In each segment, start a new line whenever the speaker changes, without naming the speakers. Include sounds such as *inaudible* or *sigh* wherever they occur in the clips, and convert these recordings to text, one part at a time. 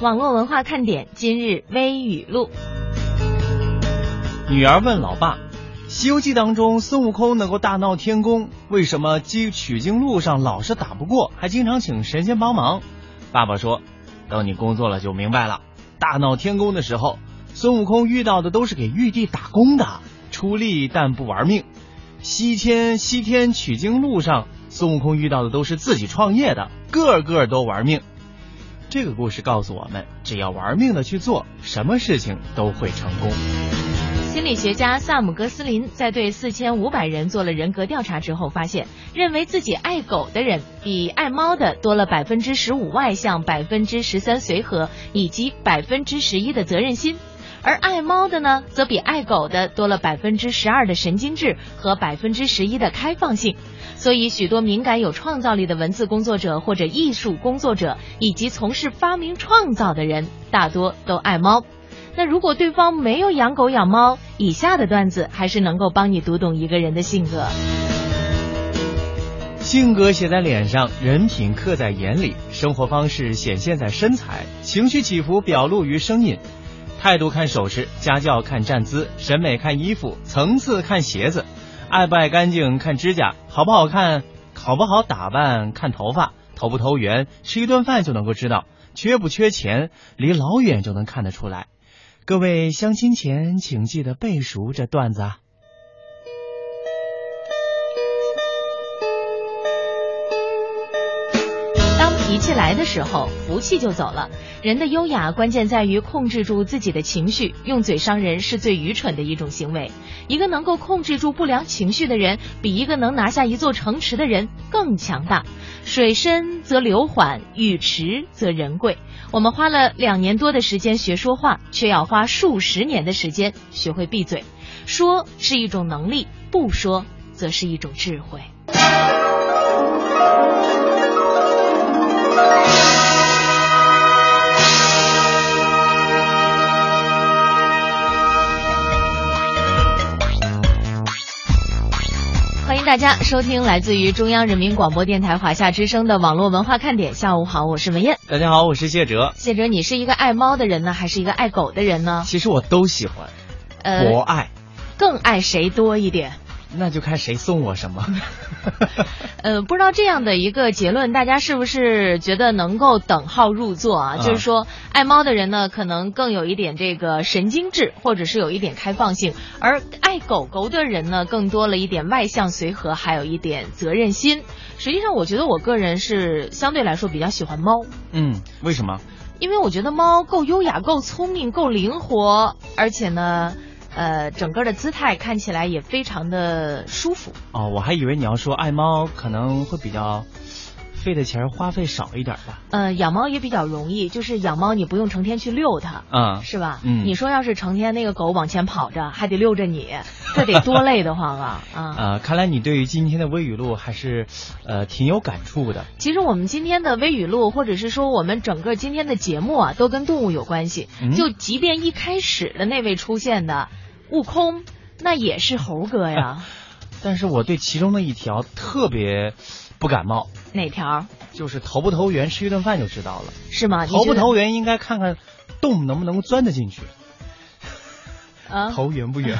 网络文化看点今日微语录。
女儿问老爸：“《西游记》当中孙悟空能够大闹天宫，为什么经取经路上老是打不过，还经常请神仙帮忙？”爸爸说：“等你工作了就明白了。大闹天宫的时候，孙悟空遇到的都是给玉帝打工的，出力但不玩命；西天西天取经路上，孙悟空遇到的都是自己创业的，个个都玩命。”这个故事告诉我们，只要玩命的去做，什么事情都会成功。
心理学家萨姆·格斯林在对四千五百人做了人格调查之后，发现认为自己爱狗的人比爱猫的多了百分之十五外向、百分之十三随和以及百分之十一的责任心，而爱猫的呢，则比爱狗的多了百分之十二的神经质和百分之十一的开放性。所以，许多敏感有创造力的文字工作者或者艺术工作者，以及从事发明创造的人，大多都爱猫。那如果对方没有养狗养猫，以下的段子还是能够帮你读懂一个人的性格。
性格写在脸上，人品刻在眼里，生活方式显现在身材，情绪起伏表露于声音，态度看手势，家教看站姿，审美看衣服，层次看鞋子。爱不爱干净看指甲，好不好看，好不好打扮看头发，投不投缘，吃一顿饭就能够知道，缺不缺钱，离老远就能看得出来。各位相亲前，请记得背熟这段子啊。
脾气来的时候，福气就走了。人的优雅关键在于控制住自己的情绪，用嘴伤人是最愚蠢的一种行为。一个能够控制住不良情绪的人，比一个能拿下一座城池的人更强大。水深则流缓，雨迟则人贵。我们花了两年多的时间学说话，却要花数十年的时间学会闭嘴。说是一种能力，不说则是一种智慧。迎大家收听来自于中央人民广播电台华夏之声的网络文化看点。下午好，我是文燕。
大家好，我是谢哲。
谢哲，你是一个爱猫的人呢，还是一个爱狗的人呢？
其实我都喜欢，博爱。
更爱谁多一点？
那就看谁送我什么。*laughs*
呃，不知道这样的一个结论，大家是不是觉得能够等号入座啊？就是说，爱猫的人呢，可能更有一点这个神经质，或者是有一点开放性；而爱狗狗的人呢，更多了一点外向随和，还有一点责任心。实际上，我觉得我个人是相对来说比较喜欢猫。
嗯，为什么？
因为我觉得猫够优雅、够聪明、够灵活，而且呢。呃，整个的姿态看起来也非常的舒服
哦。我还以为你要说爱猫可能会比较费的钱花费少一点吧。
呃，养猫也比较容易，就是养猫你不用成天去遛它，
嗯，
是吧？
嗯，
你说要是成天那个狗往前跑着，还得遛着你，这得多累得慌啊！
啊，呃，看来你对于今天的微语录还是呃挺有感触的。
其实我们今天的微语录，或者是说我们整个今天的节目啊，都跟动物有关系。就即便一开始的那位出现的。悟空，那也是猴哥呀。*laughs*
但是我对其中的一条特别不感冒。
哪条？
就是投不投缘，吃一顿饭就知道了。
是吗？
投不投缘，应该看看洞能不能钻得进去。
啊？
投缘不缘？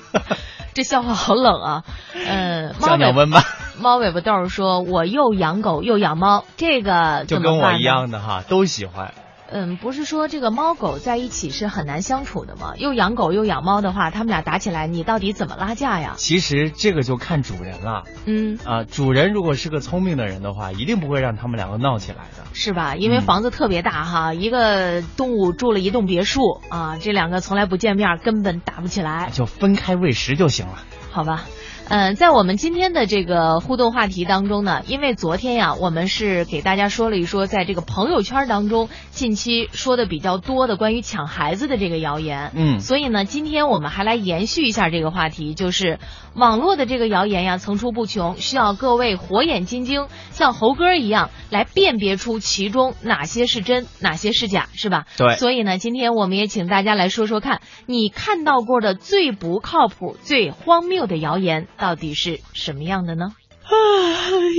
*laughs*
这笑话好冷啊。嗯。
降降温吧。
猫尾巴豆说：“我又养狗又养猫，这个
就跟我一样的哈，都喜欢。”
嗯，不是说这个猫狗在一起是很难相处的吗？又养狗又养猫的话，他们俩打起来，你到底怎么拉架呀？
其实这个就看主人了。
嗯
啊，主人如果是个聪明的人的话，一定不会让他们两个闹起来的，
是吧？因为房子特别大哈，一个动物住了一栋别墅啊，这两个从来不见面，根本打不起来，
就分开喂食就行了。
好吧。嗯，在我们今天的这个互动话题当中呢，因为昨天呀，我们是给大家说了一说，在这个朋友圈当中近期说的比较多的关于抢孩子的这个谣言，
嗯，
所以呢，今天我们还来延续一下这个话题，就是网络的这个谣言呀层出不穷，需要各位火眼金睛，像猴哥一样来辨别出其中哪些是真，哪些是假，是吧？
对。
所以呢，今天我们也请大家来说说看，你看到过的最不靠谱、最荒谬的谣言。到底是什么样的呢？
啊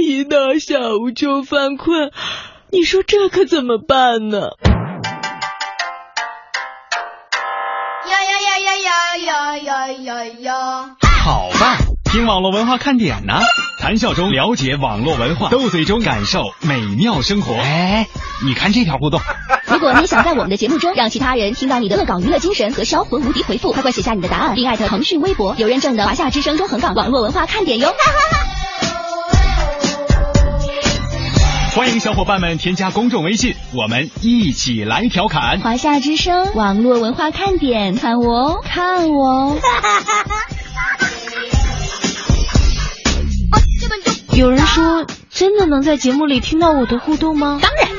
一到下午就犯困你说这可怎么办呢？
呀呀呀呀呀呀呀呀呀。
好吧听网络文化看点呢。谈笑中了解网络文化斗嘴中感受美妙生活。哎。你看这条互动。
如果你想在我们的节目中让其他人听到你的恶搞娱乐精神和销魂无敌回复，快快写下你的答案，并艾特腾讯微博有认证的华夏之声中横岗网络文化看点哟。
哈哈哈欢迎小伙伴们添加公众微信，我们一起来调侃。
华夏之声网络文化看点，看我哦，看我哦。*laughs*
有人说，真的能在节目里听到我的互动吗？
当然，关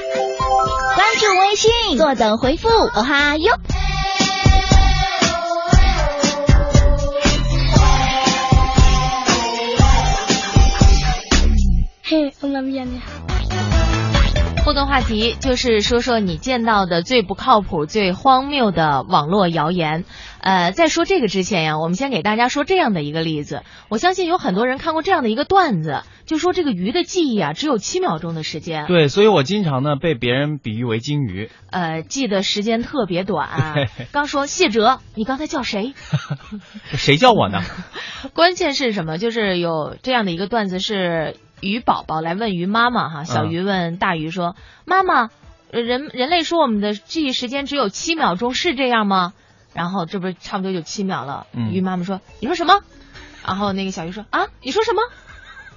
注微信，坐等回复。哦哈哟。
嘿，我妈咪你好。
互动话题就是说说你见到的最不靠谱、最荒谬的网络谣言。呃，在说这个之前呀，我们先给大家说这样的一个例子。我相信有很多人看过这样的一个段子，就说这个鱼的记忆啊只有七秒钟的时间。
对，所以我经常呢被别人比喻为金鱼。
呃，记得时间特别短啊。刚说谢哲，你刚才叫谁？*laughs*
谁叫我呢？*laughs*
关键是什么？就是有这样的一个段子是。鱼宝宝来问鱼妈妈哈，小鱼问大鱼说：“妈妈，人人类说我们的记忆时间只有七秒钟，是这样吗？”然后这不是差不多就七秒了。鱼妈妈说：“你说什么？”然后那个小鱼说：“啊，你说什么？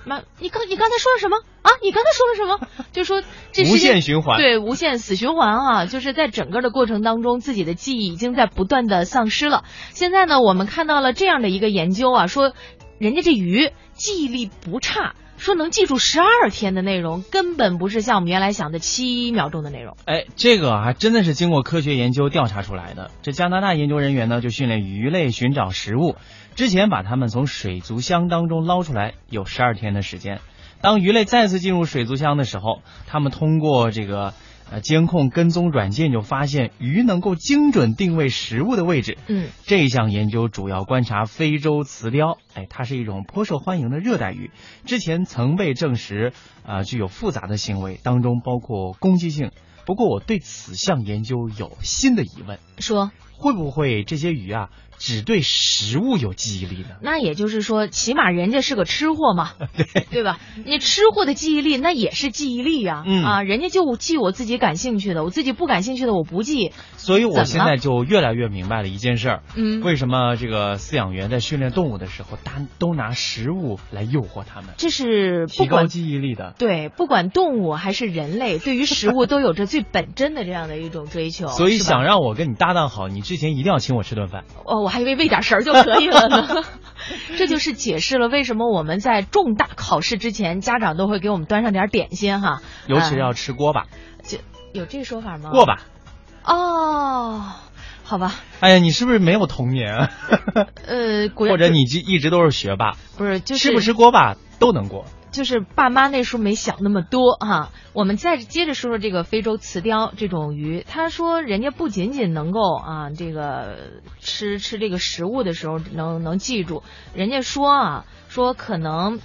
妈，你刚你刚才说了什么？啊，你刚才说了什么？*laughs* 就说这
无限循环，
对，无限死循环啊，就是在整个的过程当中，自己的记忆已经在不断的丧失了。现在呢，我们看到了这样的一个研究啊，说人家这鱼记忆力不差。”说能记住十二天的内容，根本不是像我们原来想的七秒钟的内容。
哎，这个还真的是经过科学研究调查出来的。这加拿大研究人员呢，就训练鱼类寻找食物，之前把它们从水族箱当中捞出来，有十二天的时间。当鱼类再次进入水族箱的时候，它们通过这个。呃，监控跟踪软件就发现鱼能够精准定位食物的位置。
嗯，
这项研究主要观察非洲雌鲷，哎，它是一种颇受欢迎的热带鱼，之前曾被证实啊具有复杂的行为，当中包括攻击性。不过我对此项研究有新的疑问，
说
会不会这些鱼啊？只对食物有记忆力呢？
那也就是说，起码人家是个吃货嘛，
对 *laughs*
对吧？你吃货的记忆力那也是记忆力呀，啊，人家就记我自己感兴趣的，我自己不感兴趣的我不记。
所以我现在就越来越明白了一件事儿，
嗯，
为什么这个饲养员在训练动物的时候，大都拿食物来诱惑他们？
这是
提高记忆力的。
对，不管动物还是人类，对于食物都有着最本真的这样的一种追求。*laughs*
所以想让我跟你搭档好，你之前一定要请我吃顿饭。
哦，我。还以为喂点食儿就可以了呢，*laughs* 这就是解释了为什么我们在重大考试之前，家长都会给我们端上点点心哈，
尤其是要吃锅巴，
就有这说法吗？
锅巴，
哦，好吧。
哎呀，你是不是没有童年？
呃，
或者你一直都是学霸？
不是，就
是吃不吃锅巴都能过。
就是爸妈那时候没想那么多哈，我们再接着说说这个非洲慈鲷这种鱼。他说，人家不仅仅能够啊，这个吃吃这个食物的时候能能记住，人家说啊，说可能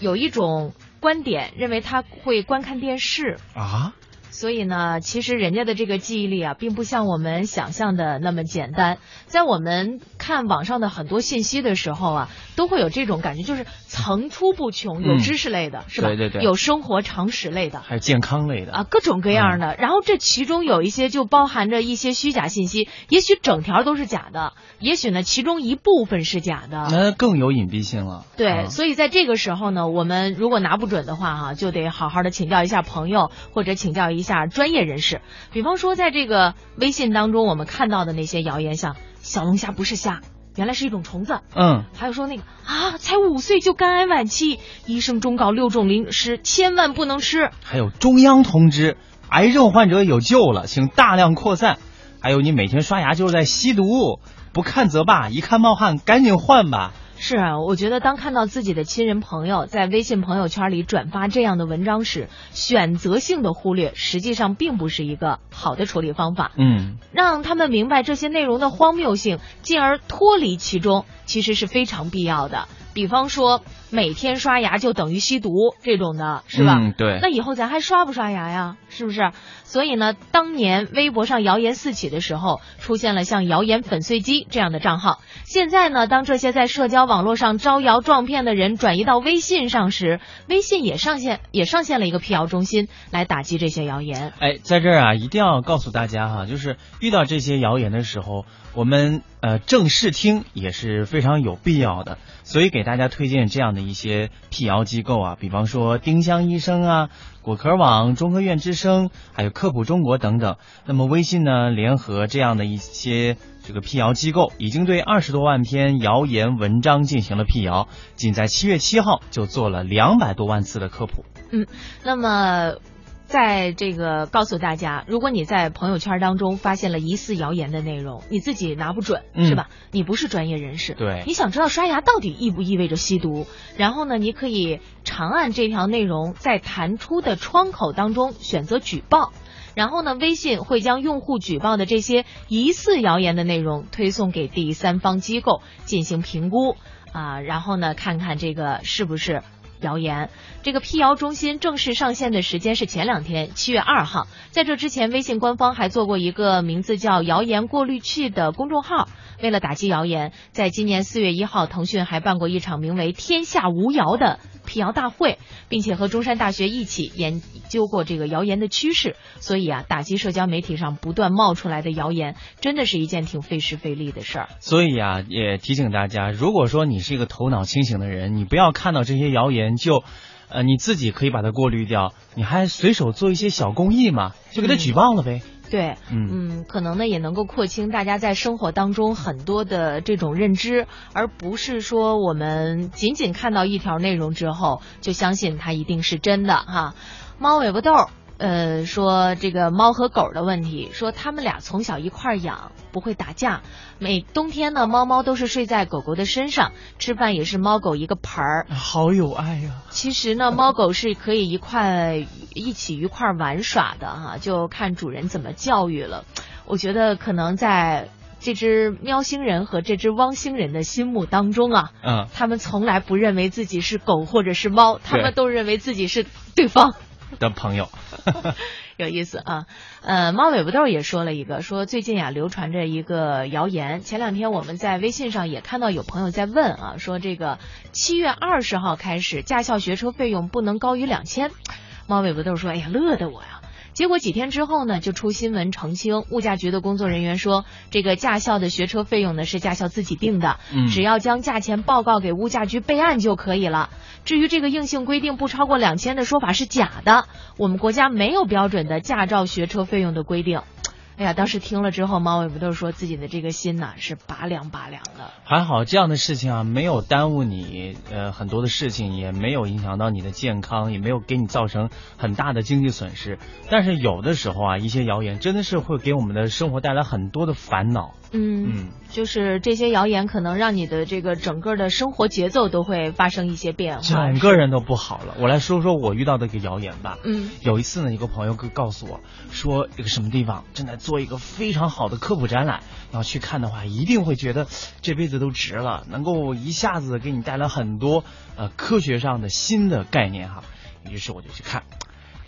有一种观点认为他会观看电视
啊。
所以呢，其实人家的这个记忆力啊，并不像我们想象的那么简单。在我们看网上的很多信息的时候啊，都会有这种感觉，就是层出不穷，有知识类的，是吧？
对对对。
有生活常识类的，
还有健康类的
啊，各种各样的。然后这其中有一些就包含着一些虚假信息，也许整条都是假的，也许呢其中一部分是假的，
那更有隐蔽性了。
对，所以在这个时候呢，我们如果拿不准的话哈，就得好好的请教一下朋友，或者请教一。一下专业人士，比方说在这个微信当中，我们看到的那些谣言，像小龙虾不是虾，原来是一种虫子。
嗯，
还有说那个啊，才五岁就肝癌晚期，医生忠告六种零食千万不能吃。
还有中央通知，癌症患者有救了，请大量扩散。还有你每天刷牙就是在吸毒，不看则罢，一看冒汗赶紧换吧。
是啊，我觉得当看到自己的亲人朋友在微信朋友圈里转发这样的文章时，选择性的忽略，实际上并不是一个好的处理方法。
嗯，
让他们明白这些内容的荒谬性，进而脱离其中，其实是非常必要的。比方说每天刷牙就等于吸毒这种的，是吧？
嗯，对。
那以后咱还刷不刷牙呀？是不是？所以呢，当年微博上谣言四起的时候，出现了像“谣言粉碎机”这样的账号。现在呢，当这些在社交网网络上招摇撞骗的人转移到微信上时，微信也上线也上线了一个辟谣中心，来打击这些谣言。
哎，在这儿啊，一定要告诉大家哈，就是遇到这些谣言的时候，我们呃正视听也是非常有必要的。所以给大家推荐这样的一些辟谣机构啊，比方说丁香医生啊、果壳网、中科院之声，还有科普中国等等。那么微信呢，联合这样的一些这个辟谣机构，已经对二十多万篇谣言文章进行了辟谣，仅在七月七号就做了两百多万次的科普。
嗯，那么。在这个告诉大家，如果你在朋友圈当中发现了疑似谣言的内容，你自己拿不准，是吧？你不是专业人士，
对，
你想知道刷牙到底意不意味着吸毒，然后呢，你可以长按这条内容在弹出的窗口当中选择举报，然后呢，微信会将用户举报的这些疑似谣言的内容推送给第三方机构进行评估啊，然后呢，看看这个是不是。谣言，这个辟谣中心正式上线的时间是前两天，七月二号。在这之前，微信官方还做过一个名字叫“谣言过滤器”的公众号。为了打击谣言，在今年四月一号，腾讯还办过一场名为“天下无谣”的辟谣大会，并且和中山大学一起研究过这个谣言的趋势。所以啊，打击社交媒体上不断冒出来的谣言，真的是一件挺费时费力的事儿。
所以啊，也提醒大家，如果说你是一个头脑清醒的人，你不要看到这些谣言就，呃，你自己可以把它过滤掉，你还随手做一些小公益嘛，就给他举报了呗。
对，
嗯
嗯，可能呢也能够廓清大家在生活当中很多的这种认知，而不是说我们仅仅看到一条内容之后就相信它一定是真的哈。猫尾巴豆。呃，说这个猫和狗的问题，说他们俩从小一块养，不会打架。每冬天呢，猫猫都是睡在狗狗的身上，吃饭也是猫狗一个盆儿，
好有爱呀。
其实呢，猫狗是可以一块一起一块玩耍的哈，就看主人怎么教育了。我觉得可能在这只喵星人和这只汪星人的心目当中啊，
嗯，
他们从来不认为自己是狗或者是猫，他们都认为自己是对方。
的朋友，*laughs*
有意思啊。呃，猫尾巴豆也说了一个，说最近呀流传着一个谣言。前两天我们在微信上也看到有朋友在问啊，说这个七月二十号开始驾校学车费用不能高于两千。猫尾巴豆说：“哎呀，乐得我呀。”结果几天之后呢，就出新闻澄清，物价局的工作人员说，这个驾校的学车费用呢是驾校自己定的，只要将价钱报告给物价局备案就可以了。至于这个硬性规定不超过两千的说法是假的，我们国家没有标准的驾照学车费用的规定。哎呀，当时听了之后，猫尾巴都说自己的这个心呐是拔凉拔凉的。
还好这样的事情啊，没有耽误你呃很多的事情，也没有影响到你的健康，也没有给你造成很大的经济损失。但是有的时候啊，一些谣言真的是会给我们的生活带来很多的烦恼。
嗯，就是这些谣言可能让你的这个整个的生活节奏都会发生一些变化，
整个人都不好了。我来说说我遇到的一个谣言吧。
嗯，
有一次呢，一个朋友告诉我说，一个什么地方正在做一个非常好的科普展览，然后去看的话，一定会觉得这辈子都值了，能够一下子给你带来很多呃科学上的新的概念哈。于是我就去看，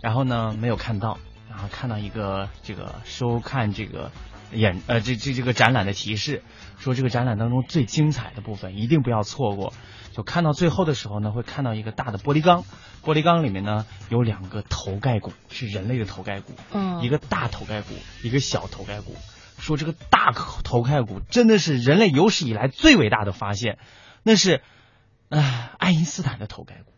然后呢没有看到，然后看到一个这个收看这个。演呃，这这这个展览的提示说，这个展览当中最精彩的部分一定不要错过。就看到最后的时候呢，会看到一个大的玻璃缸，玻璃缸里面呢有两个头盖骨，是人类的头盖骨，
嗯，
一个大头盖骨，一个小头盖骨。说这个大头盖骨真的是人类有史以来最伟大的发现，那是，呃，爱因斯坦的头盖骨。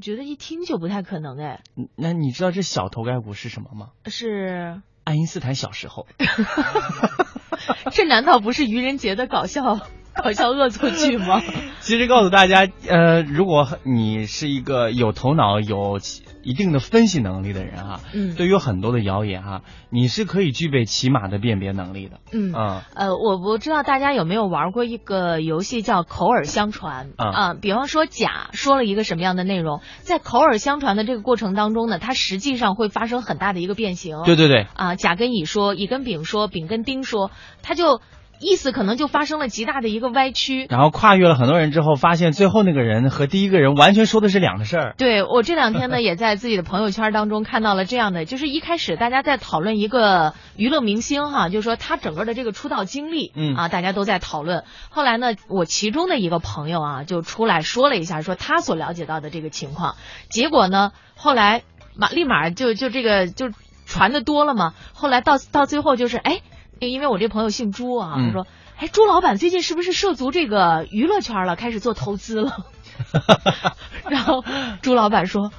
觉得一听就不太可能哎。
那你知道这小头盖骨是什么吗？
是。
爱因斯坦小时候，*laughs*
这难道不是愚人节的搞笑？搞笑恶作剧吗？*laughs*
其实告诉大家，呃，如果你是一个有头脑、有一定的分析能力的人哈，
嗯，
对于很多的谣言哈，你是可以具备起码的辨别能力的。
嗯
啊，
呃，我不知道大家有没有玩过一个游戏叫口耳相传啊，比方说甲说了一个什么样的内容，在口耳相传的这个过程当中呢，它实际上会发生很大的一个变形。
对对对。
啊，甲跟乙说，乙跟丙说，丙跟丁说，他就。意思可能就发生了极大的一个歪曲。
然后跨越了很多人之后，发现最后那个人和第一个人完全说的是两个事儿。
对我这两天呢，*laughs* 也在自己的朋友圈当中看到了这样的，就是一开始大家在讨论一个娱乐明星哈，就是说他整个的这个出道经历，
嗯
啊，大家都在讨论。后来呢，我其中的一个朋友啊，就出来说了一下，说他所了解到的这个情况。结果呢，后来马立马就就这个就传的多了嘛。后来到到最后就是，哎，因为我这朋友姓朱啊，
嗯
他说，哎，朱老板最近是不是涉足这个娱乐圈了，开始做投资了？*laughs* 然后朱老板说。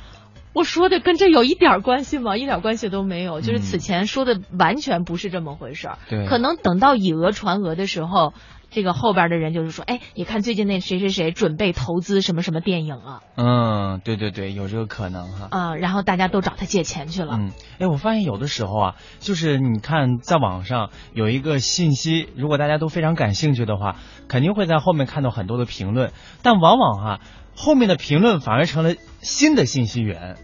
我说的跟这有一点关系吗？一点关系都没有，就是此前说的完全不是这么回事儿。
对
可能等到以讹传讹的时候，这个后边的人就是说，哎，你看最近那谁谁谁准备投资什么什么电影了
嗯，对对对，有这个可能哈。
啊、然后大家都找他借钱去了。
嗯，哎，我发现有的时候啊，就是你看在网上有一个信息，如果大家都非常感兴趣的话，肯定会在后面看到很多的评论，但往往啊，后面的评论反而成了新的信息源，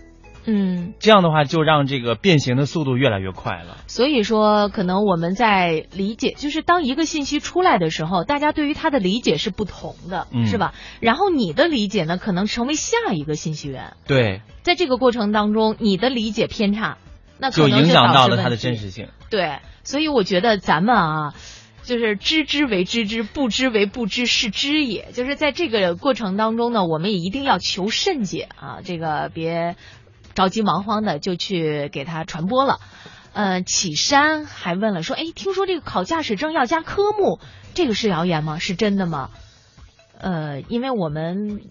嗯，
这样的话就让这个变形的速度越来越快了。
所以说，可能我们在理解，就是当一个信息出来的时候，大家对于它的理解是不同的，
嗯
是吧？然后你的理解呢，可能成为下一个信息源，
对，
在这个过程当中，你的理解偏差，那可
就
能
影响到了它的真实性。
对，所以我觉得咱们啊，就是知之为知之，不知为不知，是知也。就是在这个过程当中呢，我们也一定要求甚解啊，这个别着急忙慌的就去给他传播了。呃，启山还问了说，哎，听说这个考驾驶证要加科目，这个是谣言吗？是真的吗？呃，因为我们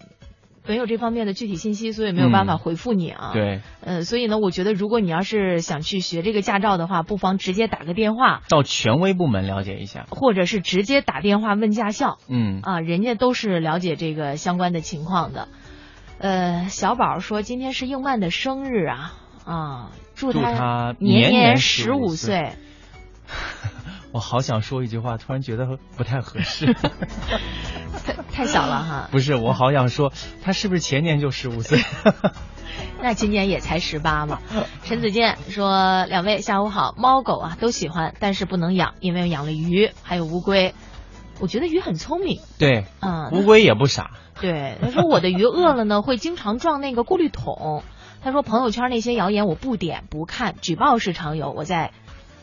没有这方面的具体信息，所以没有办法
嗯
回复你啊。
对，
呃，所以呢，我觉得如果你要是想去学这个驾照的话，不妨直接打个电话，
到权威部门了解一下。
或者是直接打电话问驾校
嗯，
啊，人家都是了解这个相关的情况的。呃，小宝说今天是英曼的生日啊啊，祝
祝他
年
年
十
15
岁。*laughs*
我好想说一句话，突然觉得不太合适。
太 *laughs* 太小了哈，*laughs*
不是，我好想说，他是不是前年就十五岁？
那今年也才十八嘛。陈子健说：“两位下午好，猫狗啊都喜欢，但是不能养，因为养了鱼还有乌龟。我觉得鱼很聪明，
对，
嗯，
乌龟也不傻。
对，他说我的鱼饿了呢，会经常撞那个过滤桶。他说朋友圈那些谣言我不点不看，举报是常有。我在，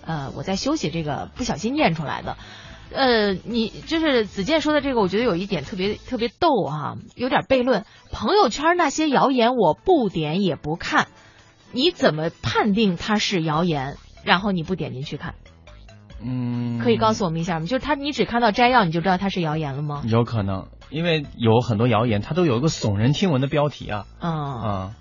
呃，我在休息，这个不小心念出来的。呃，你就是子健说的这个，我觉得有一点特别特别逗哈、有点悖论。朋友圈那些谣言我不点也不看，你怎么判定它是谣言？然后你不点进去看，
嗯，
可以告诉我们一下吗？就是他，你只看到摘要你就知道他是谣言了吗？
有可能，因为有很多谣言，它都有一个耸人听闻的标题啊。
嗯。
啊、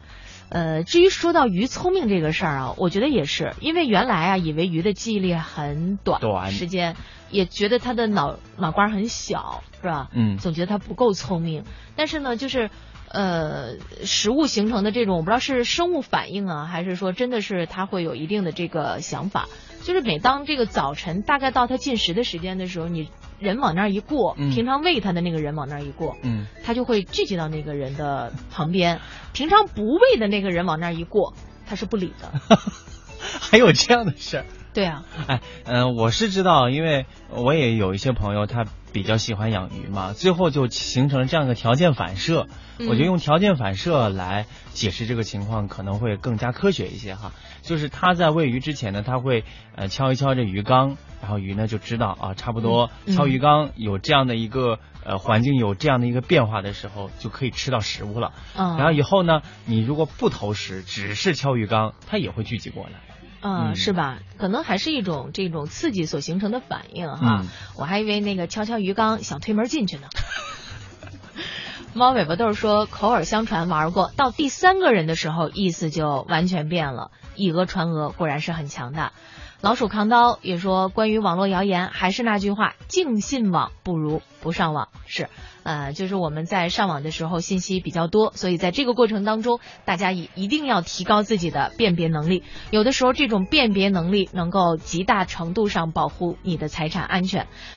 呃，至于说到鱼聪明这个事儿啊，我觉得也是，因为原来啊，以为鱼的记忆力很短，
短
时间也觉得它的脑脑瓜很小，是吧？
嗯
总觉得它不够聪明。但是呢，就是呃，食物形成的这种，我不知道是生物反应啊，还是说真的是它会有一定的这个想法。就是每当这个早晨大概到它进食的时间的时候，你人往那儿一过，
嗯
平常喂它的那个人往那儿一过，
嗯，
他就会聚集到那个人的旁边。平常不喂的那个人往那儿一过，他是不理的。*laughs*
还有这样的事儿。
对啊，
哎，嗯、我是知道，因为我也有一些朋友，他比较喜欢养鱼嘛，最后就形成了这样一个条件反射。
嗯
我觉得用条件反射来解释这个情况，可能会更加科学一些哈。就是他在喂鱼之前呢，他会呃敲一敲这鱼缸，然后鱼呢就知道啊，差不多
嗯
敲鱼缸有这样的一个呃环境有这样的一个变化的时候，就可以吃到食物了。
嗯，
然后以后呢，你如果不投食，只是敲鱼缸，它也会聚集过来。
嗯，
嗯
是吧？可能还是一种这种刺激所形成的反应哈。
嗯
我还以为那个敲敲鱼缸想推门进去呢。猫尾巴豆说，口耳相传玩过，到第三个人的时候，意思就完全变了。以讹传讹果然是很强大。老鼠扛刀也说，关于网络谣言，还是那句话，净信网不如不上网。是，呃，就是我们在上网的时候信息比较多，所以在这个过程当中，大家也一定要提高自己的辨别能力。有的时候，这种辨别能力能够极大程度上保护你的财产安全。